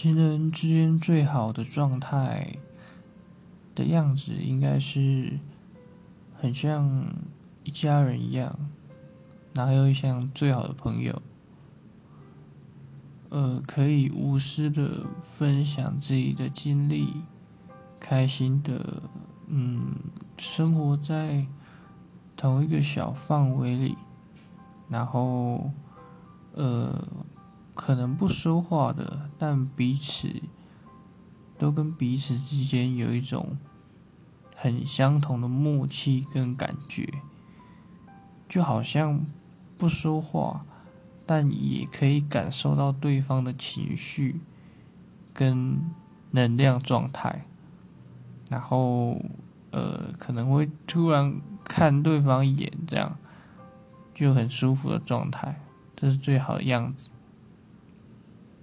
情人之间最好的状态的样子，应该是很像一家人一样，哪有像最好的朋友？呃，可以无私的分享自己的经历，开心的，嗯，生活在同一个小范围里，然后，呃，可能不说话的，但彼此都跟彼此之间有一种很相同的默契跟感觉，就好像不说话。但也可以感受到对方的情绪跟能量状态，然后呃可能会突然看对方一眼，这样就很舒服的状态，这是最好的样子。